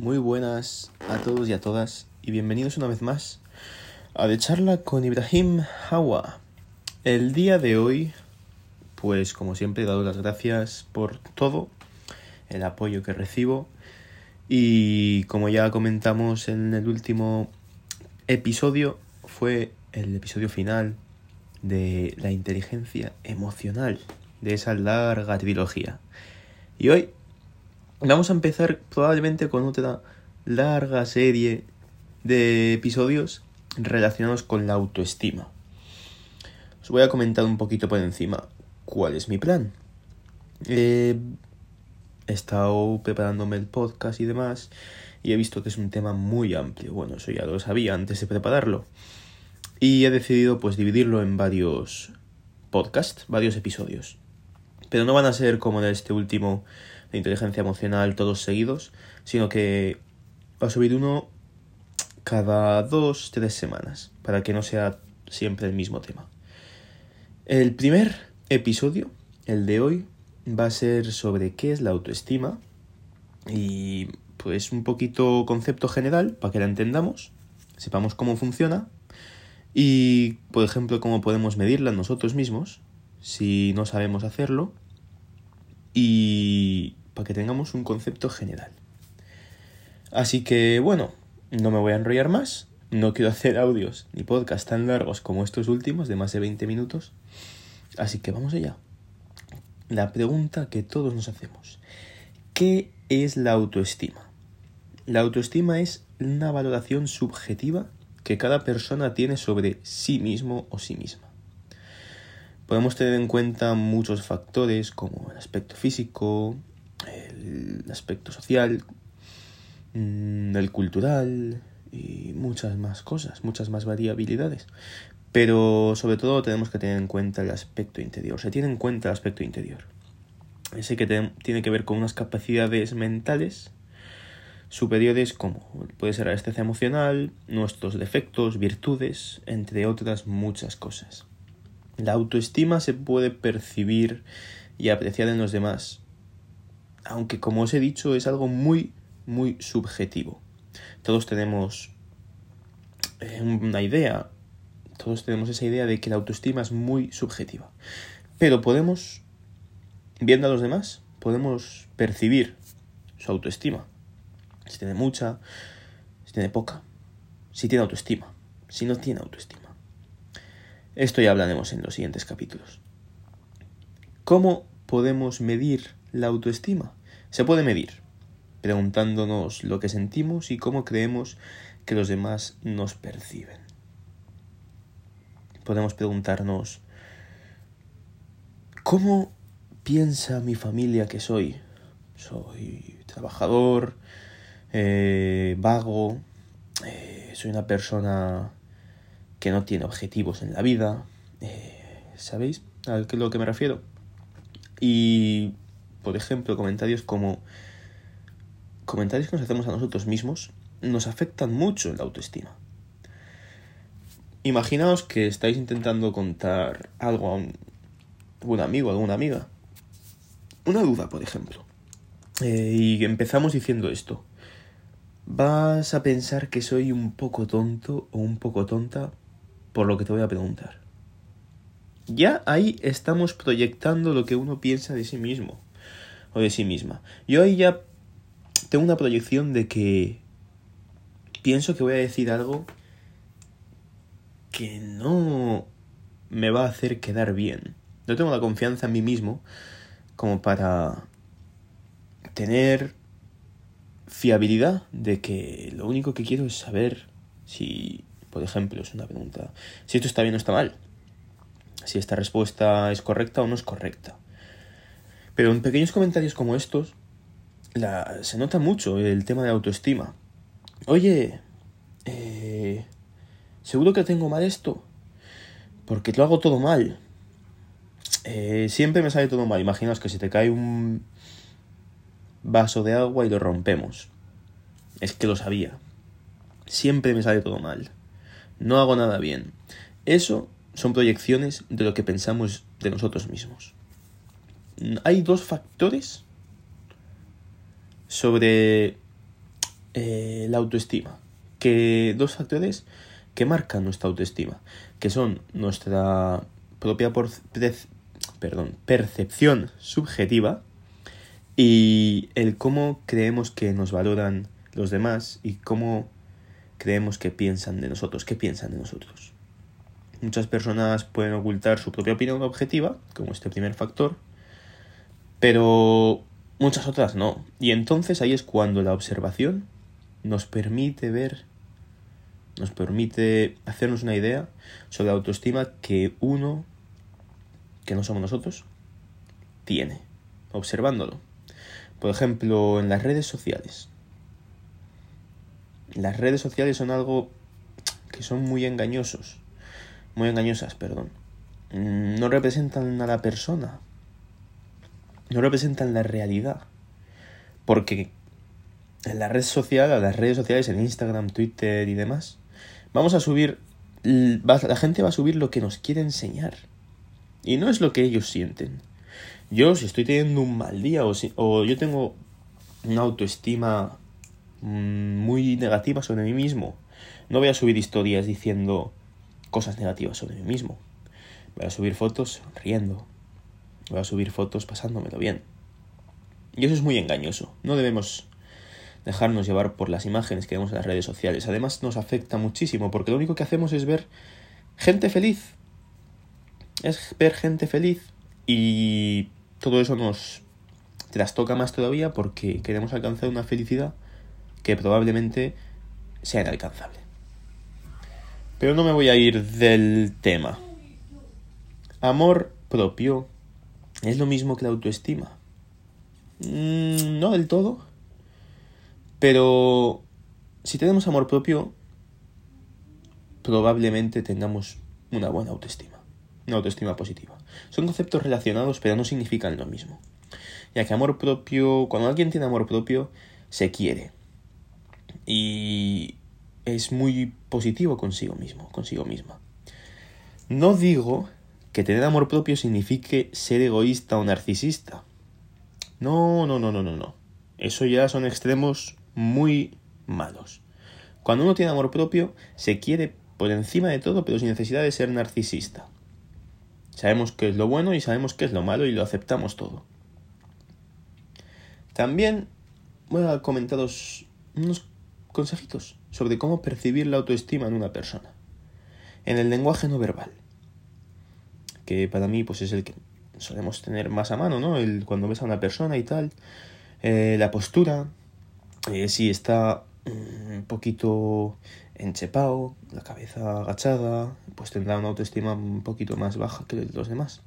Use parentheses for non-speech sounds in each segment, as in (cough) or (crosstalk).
Muy buenas a todos y a todas y bienvenidos una vez más a De Charla con Ibrahim Hawa. El día de hoy, pues como siempre he dado las gracias por todo, el apoyo que recibo y como ya comentamos en el último episodio, fue el episodio final de la inteligencia emocional de esa larga trilogía. Y hoy vamos a empezar probablemente con otra larga serie de episodios relacionados con la autoestima. Os voy a comentar un poquito por encima cuál es mi plan. he estado preparándome el podcast y demás y he visto que es un tema muy amplio. Bueno, eso ya lo sabía antes de prepararlo. Y he decidido pues dividirlo en varios podcasts, varios episodios. Pero no van a ser como en este último de inteligencia emocional todos seguidos, sino que va a subir uno cada dos, tres semanas, para que no sea siempre el mismo tema. El primer episodio, el de hoy, va a ser sobre qué es la autoestima y pues un poquito concepto general para que la entendamos, sepamos cómo funciona y, por ejemplo, cómo podemos medirla nosotros mismos si no sabemos hacerlo y para que tengamos un concepto general. Así que bueno, no me voy a enrollar más, no quiero hacer audios ni podcasts tan largos como estos últimos de más de 20 minutos, así que vamos allá. La pregunta que todos nos hacemos, ¿qué es la autoestima? La autoestima es una valoración subjetiva que cada persona tiene sobre sí mismo o sí misma. Podemos tener en cuenta muchos factores como el aspecto físico, el aspecto social, mm, el cultural y muchas más cosas, muchas más variabilidades. Pero sobre todo tenemos que tener en cuenta el aspecto interior. Se tiene en cuenta el aspecto interior. Ese que tiene que ver con unas capacidades mentales superiores como puede ser la estencia emocional, nuestros defectos, virtudes, entre otras muchas cosas. La autoestima se puede percibir y apreciar en los demás, aunque como os he dicho es algo muy, muy subjetivo. Todos tenemos eh, una idea, todos tenemos esa idea de que la autoestima es muy subjetiva. Pero podemos, viendo a los demás, podemos percibir su autoestima. Si tiene mucha, si tiene poca, si tiene autoestima, si no tiene autoestima. Esto ya hablaremos en los siguientes capítulos. ¿Cómo podemos medir la autoestima? Se puede medir preguntándonos lo que sentimos y cómo creemos que los demás nos perciben. Podemos preguntarnos, ¿cómo piensa mi familia que soy? Soy trabajador, eh, vago, eh, soy una persona que no tiene objetivos en la vida. Eh, ¿Sabéis a qué lo que me refiero? Y, por ejemplo, comentarios como... Comentarios que nos hacemos a nosotros mismos nos afectan mucho en la autoestima. Imaginaos que estáis intentando contar algo a un, un amigo, a alguna amiga. Una duda, por ejemplo. Eh, y empezamos diciendo esto. Vas a pensar que soy un poco tonto o un poco tonta por lo que te voy a preguntar. Ya ahí estamos proyectando lo que uno piensa de sí mismo o de sí misma. Yo ahí ya tengo una proyección de que pienso que voy a decir algo que no me va a hacer quedar bien. No tengo la confianza en mí mismo como para tener fiabilidad de que lo único que quiero es saber si por ejemplo, es una pregunta. Si esto está bien o está mal. Si esta respuesta es correcta o no es correcta. Pero en pequeños comentarios como estos, se nota mucho el tema de autoestima. Oye, eh, ¿seguro que tengo mal esto? Porque lo hago todo mal. Eh, siempre me sale todo mal. Imaginaos que si te cae un vaso de agua y lo rompemos. Es que lo sabía. Siempre me sale todo mal no hago nada bien. Eso son proyecciones de lo que pensamos de nosotros mismos. Hay dos factores sobre eh, la autoestima. Que dos factores que marcan nuestra autoestima, que son nuestra propia percepción subjetiva y el cómo creemos que nos valoran los demás y cómo creemos que piensan de nosotros, qué piensan de nosotros. Muchas personas pueden ocultar su propia opinión objetiva, como este primer factor, pero muchas otras no. Y entonces ahí es cuando la observación nos permite ver, nos permite hacernos una idea sobre la autoestima que uno, que no somos nosotros, tiene, observándolo. Por ejemplo, en las redes sociales. Las redes sociales son algo que son muy engañosos, muy engañosas, perdón. Mm, no representan a la persona, no representan la realidad, porque en la red social, a las redes sociales, en Instagram, Twitter y demás, vamos a subir, la gente va a subir lo que nos quiere enseñar, y no es lo que ellos sienten. Yo, si estoy teniendo un mal día o, si, o yo tengo una autoestima muy negativa sobre mí mismo, no voy a subir historias diciendo cosas negativas sobre mí mismo. Voy a subir fotos riendo. Voy a subir fotos pasándomelo bien. Y eso es muy engañoso. No debemos dejarnos llevar por las imágenes que vemos en las redes sociales. Además nos afecta muchísimo porque lo único que hacemos es ver gente feliz. Es ver gente feliz y todo eso nos trastoca más todavía porque queremos alcanzar una felicidad que probablemente sea inalcanzable. Pero no me voy a ir del tema. Amor propio es lo mismo que la autoestima. Mm, no del todo. Pero si tenemos amor propio, probablemente tengamos una buena autoestima. Una autoestima positiva. Son conceptos relacionados, pero no significan lo mismo. Ya que amor propio, cuando alguien tiene amor propio, se quiere. Y es muy positivo consigo mismo, consigo misma. No digo que tener amor propio signifique ser egoísta o narcisista. No, no, no, no, no, no. Eso ya son extremos muy malos. Cuando uno tiene amor propio, se quiere por encima de todo, pero sin necesidad de ser narcisista. Sabemos qué es lo bueno y sabemos qué es lo malo y lo aceptamos todo. También voy a comentaros unos consejitos sobre cómo percibir la autoestima en una persona. En el lenguaje no verbal. Que para mí pues es el que solemos tener más a mano, ¿no? El, cuando ves a una persona y tal. Eh, la postura. Eh, si está mm, un poquito enchepado, la cabeza agachada, pues tendrá una autoestima un poquito más baja que los demás,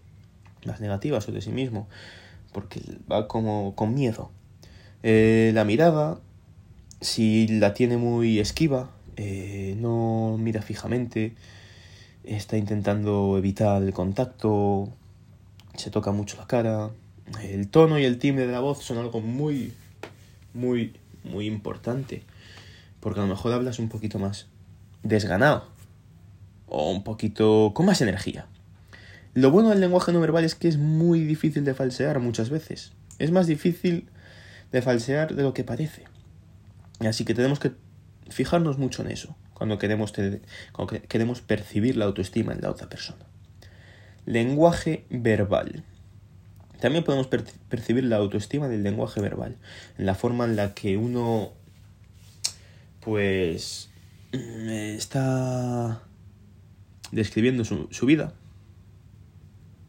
más negativa sobre sí mismo, porque va como con miedo. Eh, la mirada, si la tiene muy esquiva, eh, no mira fijamente, está intentando evitar el contacto, se toca mucho la cara, el tono y el timbre de la voz son algo muy, muy, muy importante porque a lo mejor hablas un poquito más desganado o un poquito con más energía. Lo bueno del lenguaje no verbal es que es muy difícil de falsear muchas veces. Es más difícil de falsear de lo que parece. Así que tenemos que fijarnos mucho en eso cuando queremos, queremos percibir la autoestima en la otra persona. Lenguaje verbal. También podemos percibir la autoestima del lenguaje verbal, en la forma en la que uno pues mm, está describiendo su, vida,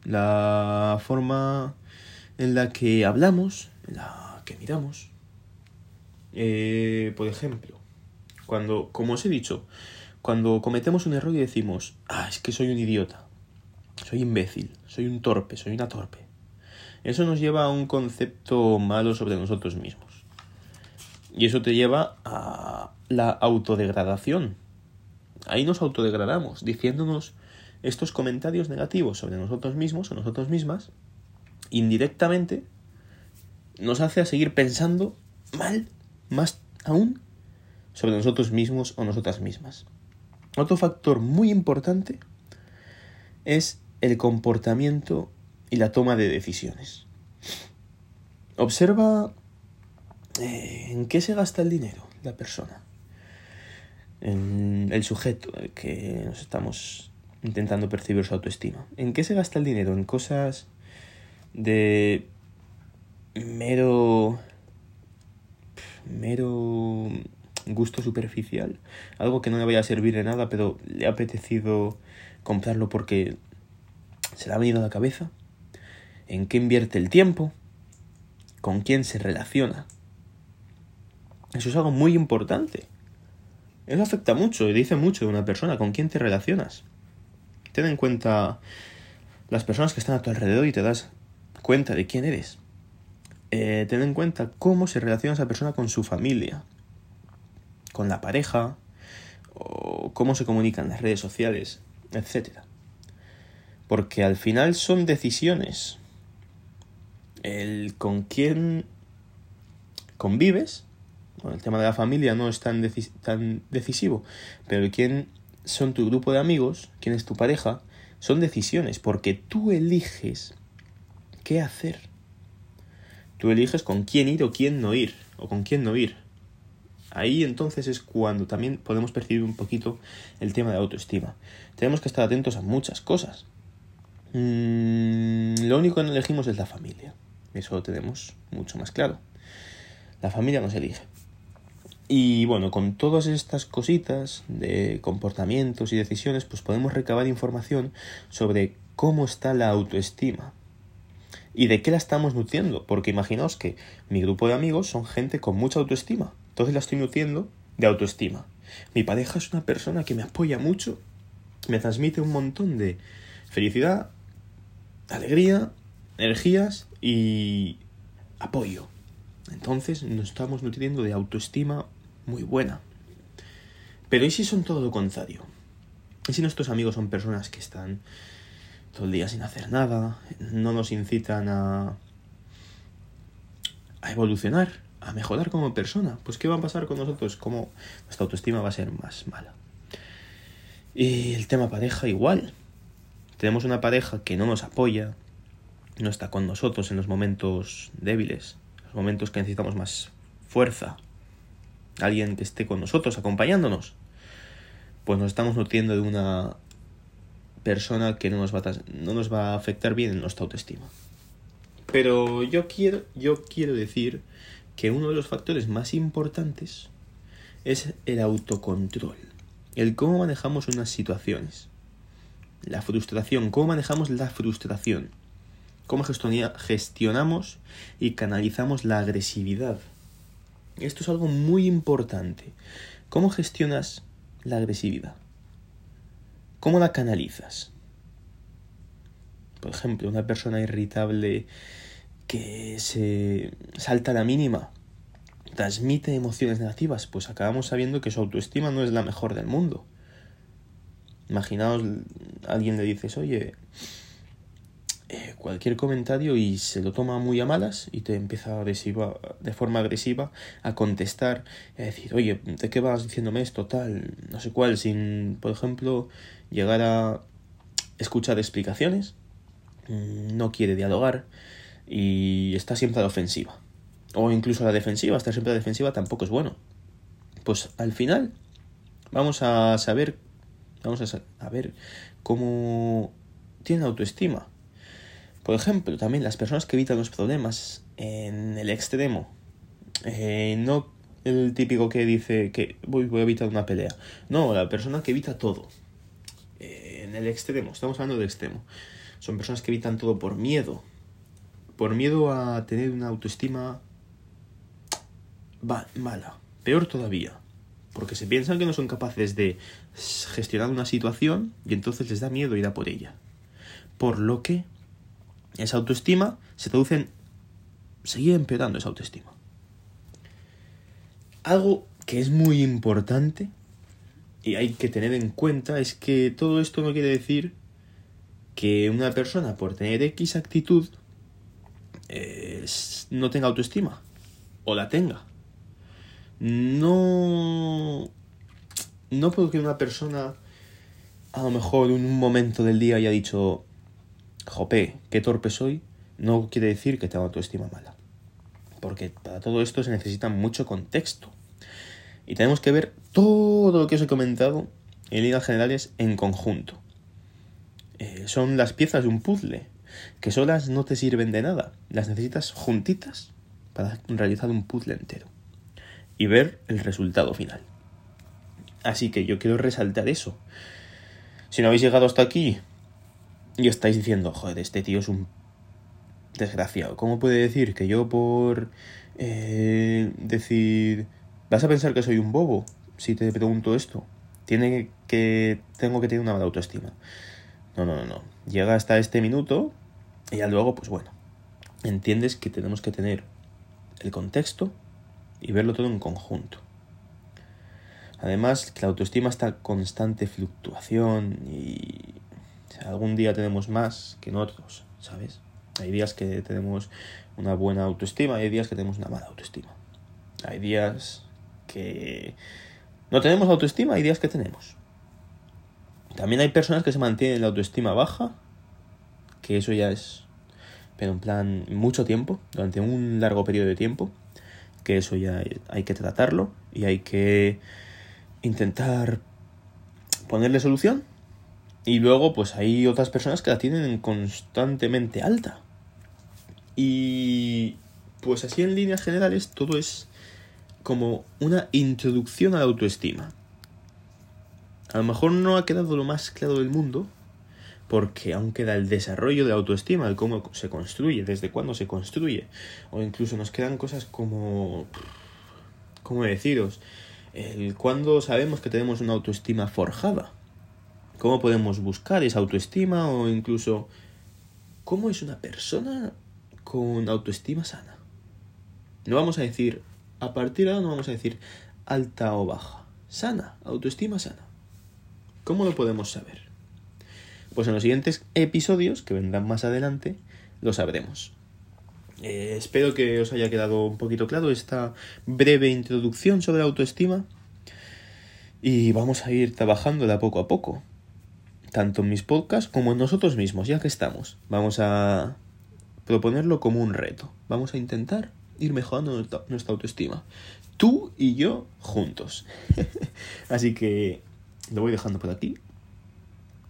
la forma en la que hablamos, en la que miramos. Eh, por ejemplo, cuando, como os he dicho, cuando cometemos un error y decimos, ah, es que soy un idiota, soy imbécil, soy un torpe, soy una torpe. Eso nos lleva a un concepto malo sobre nosotros mismos. Y eso te lleva a la autodegradación. Ahí nos autodegradamos, diciéndonos estos comentarios negativos sobre nosotros mismos o nosotros mismas, indirectamente nos hace a seguir pensando mal, más aún, sobre nosotros mismos o nosotras mismas. Otro factor muy importante es el comportamiento y la toma de decisiones. Observa eh, en qué se gasta el dinero la persona, el sujeto que nos estamos intentando percibir su autoestima. ¿En qué se gasta el dinero? En cosas de mero mero gusto superficial, algo que no le vaya a servir de nada, pero le ha apetecido comprarlo porque se le ha venido a la cabeza, en qué invierte el tiempo, con quién se relaciona. Eso es algo muy importante. Eso afecta mucho y dice mucho de una persona, con quién te relacionas. Ten en cuenta las personas que están a tu alrededor y te das cuenta de quién eres. Eh, ten en cuenta cómo se relaciona esa persona con su familia, con la pareja, o cómo se comunican las redes sociales, etc. Porque al final son decisiones. El con quién convives, el tema de la familia no es tan, tan decisivo, pero quién son tu grupo de amigos, quién es tu pareja, son decisiones, porque tú eliges qué hacer. Tú eliges con quién ir o quién no ir, o con quién no ir. Ahí entonces es cuando también podemos percibir un poquito el tema de autoestima. Tenemos que estar atentos a muchas cosas. Mm, lo único que no elegimos es la familia. Eso lo tenemos mucho más claro. La familia nos elige. Y bueno, con todas estas cositas de comportamientos y decisiones, pues podemos recabar información sobre cómo está la autoestima y de qué la estamos nutriendo. Porque imaginaos que mi grupo de amigos son gente con mucha autoestima. Entonces la estoy nutriendo de autoestima. Mi pareja es una persona que me apoya mucho, me transmite un montón de felicidad, alegría, energías y apoyo. Entonces nos estamos nutriendo de autoestima muy buena. Pero ¿y si son todo lo contrario? ¿Y si nuestros amigos son personas que están todo el día sin hacer nada, no nos incitan a, a evolucionar? a mejorar como persona. Pues ¿qué va a pasar con nosotros? Como nuestra autoestima va a ser más mala. Y el tema pareja igual. Tenemos una pareja que no nos apoya, no está con nosotros en los momentos débiles, los momentos que necesitamos más fuerza. Alguien que esté con nosotros, acompañándonos. Pues nos estamos nutriendo de una persona que no nos va a, no nos va a afectar bien en nuestra autoestima. Pero yo quiero, yo quiero decir que uno de los factores más importantes es el autocontrol, el cómo manejamos unas situaciones, la frustración, cómo manejamos la frustración, cómo gestionamos y canalizamos la agresividad. Esto es algo muy importante. ¿Cómo gestionas la agresividad? ¿Cómo la canalizas? Por ejemplo, una persona irritable que se salta a la mínima, transmite emociones negativas, pues acabamos sabiendo que su autoestima no es la mejor del mundo. Imaginaos, alguien le dices, oye, eh, cualquier comentario y se lo toma muy a malas y te empieza agresiva, de forma agresiva a contestar, a decir, oye, ¿de qué vas diciéndome esto? Tal, no sé cuál, sin, por ejemplo, llegar a escuchar explicaciones, mm, no quiere dialogar, y está siempre a la ofensiva. O incluso a la defensiva, estar siempre a la defensiva tampoco es bueno. Pues al final vamos a saber, vamos a, ver cómo tiene autoestima. Por ejemplo, también las personas que evitan los problemas en el extremo. Eh, no el típico que dice que voy, a evitar una pelea. No, la persona que evita todo. Eh, en el extremo, estamos hablando del extremo. Son personas que evitan todo por miedo, por miedo a tener una autoestima mala, peor todavía, porque se piensan que no son capaces de gestionar una situación y entonces les da miedo ir a por ella. Por lo que esa autoestima se traduce en seguir empeorando esa autoestima. Algo que es muy importante y hay que tener en cuenta es que todo esto no quiere decir que una persona por tener X actitud no tenga autoestima o la tenga. No, no porque una persona a lo mejor en un momento del día haya dicho, jope, qué torpe soy, no quiere decir que tenga autoestima mala. Porque para todo esto se necesita mucho contexto. Y tenemos que ver todo lo que os he comentado en líneas generales en conjunto. Eh, son las piezas de un puzzle, que solas no te sirven de nada. Las necesitas juntitas para realizar un puzzle entero y ver el resultado final. Así que yo quiero resaltar eso. Si no habéis llegado hasta aquí y estáis diciendo, joder, este tío es un desgraciado, ¿cómo puede decir que yo por eh, decir, vas a pensar que soy un bobo si te pregunto esto? Tiene que, tengo que tener una mala autoestima. No, no, no, no. Llega hasta este minuto y ya luego, pues bueno, entiendes que tenemos que tener el contexto y verlo todo en conjunto. Además, que la autoestima está constante fluctuación y algún día tenemos más que en otros, ¿sabes? Hay días que tenemos una buena autoestima hay días que tenemos una mala autoestima. Hay días que no tenemos autoestima, hay días que tenemos. También hay personas que se mantienen la autoestima baja, que eso ya es, pero en plan, mucho tiempo, durante un largo periodo de tiempo, que eso ya hay que tratarlo y hay que intentar ponerle solución. Y luego, pues hay otras personas que la tienen constantemente alta. Y pues así en líneas generales todo es como una introducción a la autoestima. A lo mejor no ha quedado lo más claro del mundo, porque aún queda el desarrollo de la autoestima, el cómo se construye, desde cuándo se construye, o incluso nos quedan cosas como, ¿cómo deciros? El cuándo sabemos que tenemos una autoestima forjada, cómo podemos buscar esa autoestima, o incluso cómo es una persona con autoestima sana. No vamos a decir, a partir de ahora no vamos a decir alta o baja, sana, autoestima sana. ¿Cómo lo podemos saber? Pues en los siguientes episodios, que vendrán más adelante, lo sabremos. Eh, espero que os haya quedado un poquito claro esta breve introducción sobre la autoestima. Y vamos a ir trabajando de a poco a poco. Tanto en mis podcasts como en nosotros mismos, ya que estamos. Vamos a proponerlo como un reto. Vamos a intentar ir mejorando nuestra autoestima. Tú y yo juntos. (laughs) Así que lo voy dejando por aquí.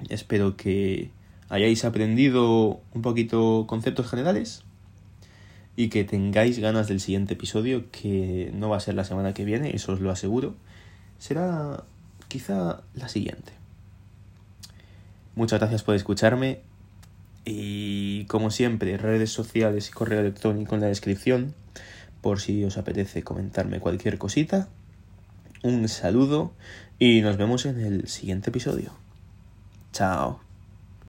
Espero que hayáis aprendido un poquito conceptos generales y que tengáis ganas del siguiente episodio, que no va a ser la semana que viene, eso os lo aseguro. Será quizá la siguiente. Muchas gracias por escucharme y como siempre redes sociales y correo electrónico en la descripción por si os apetece comentarme cualquier cosita. Un saludo y nos vemos en el siguiente episodio. Chao.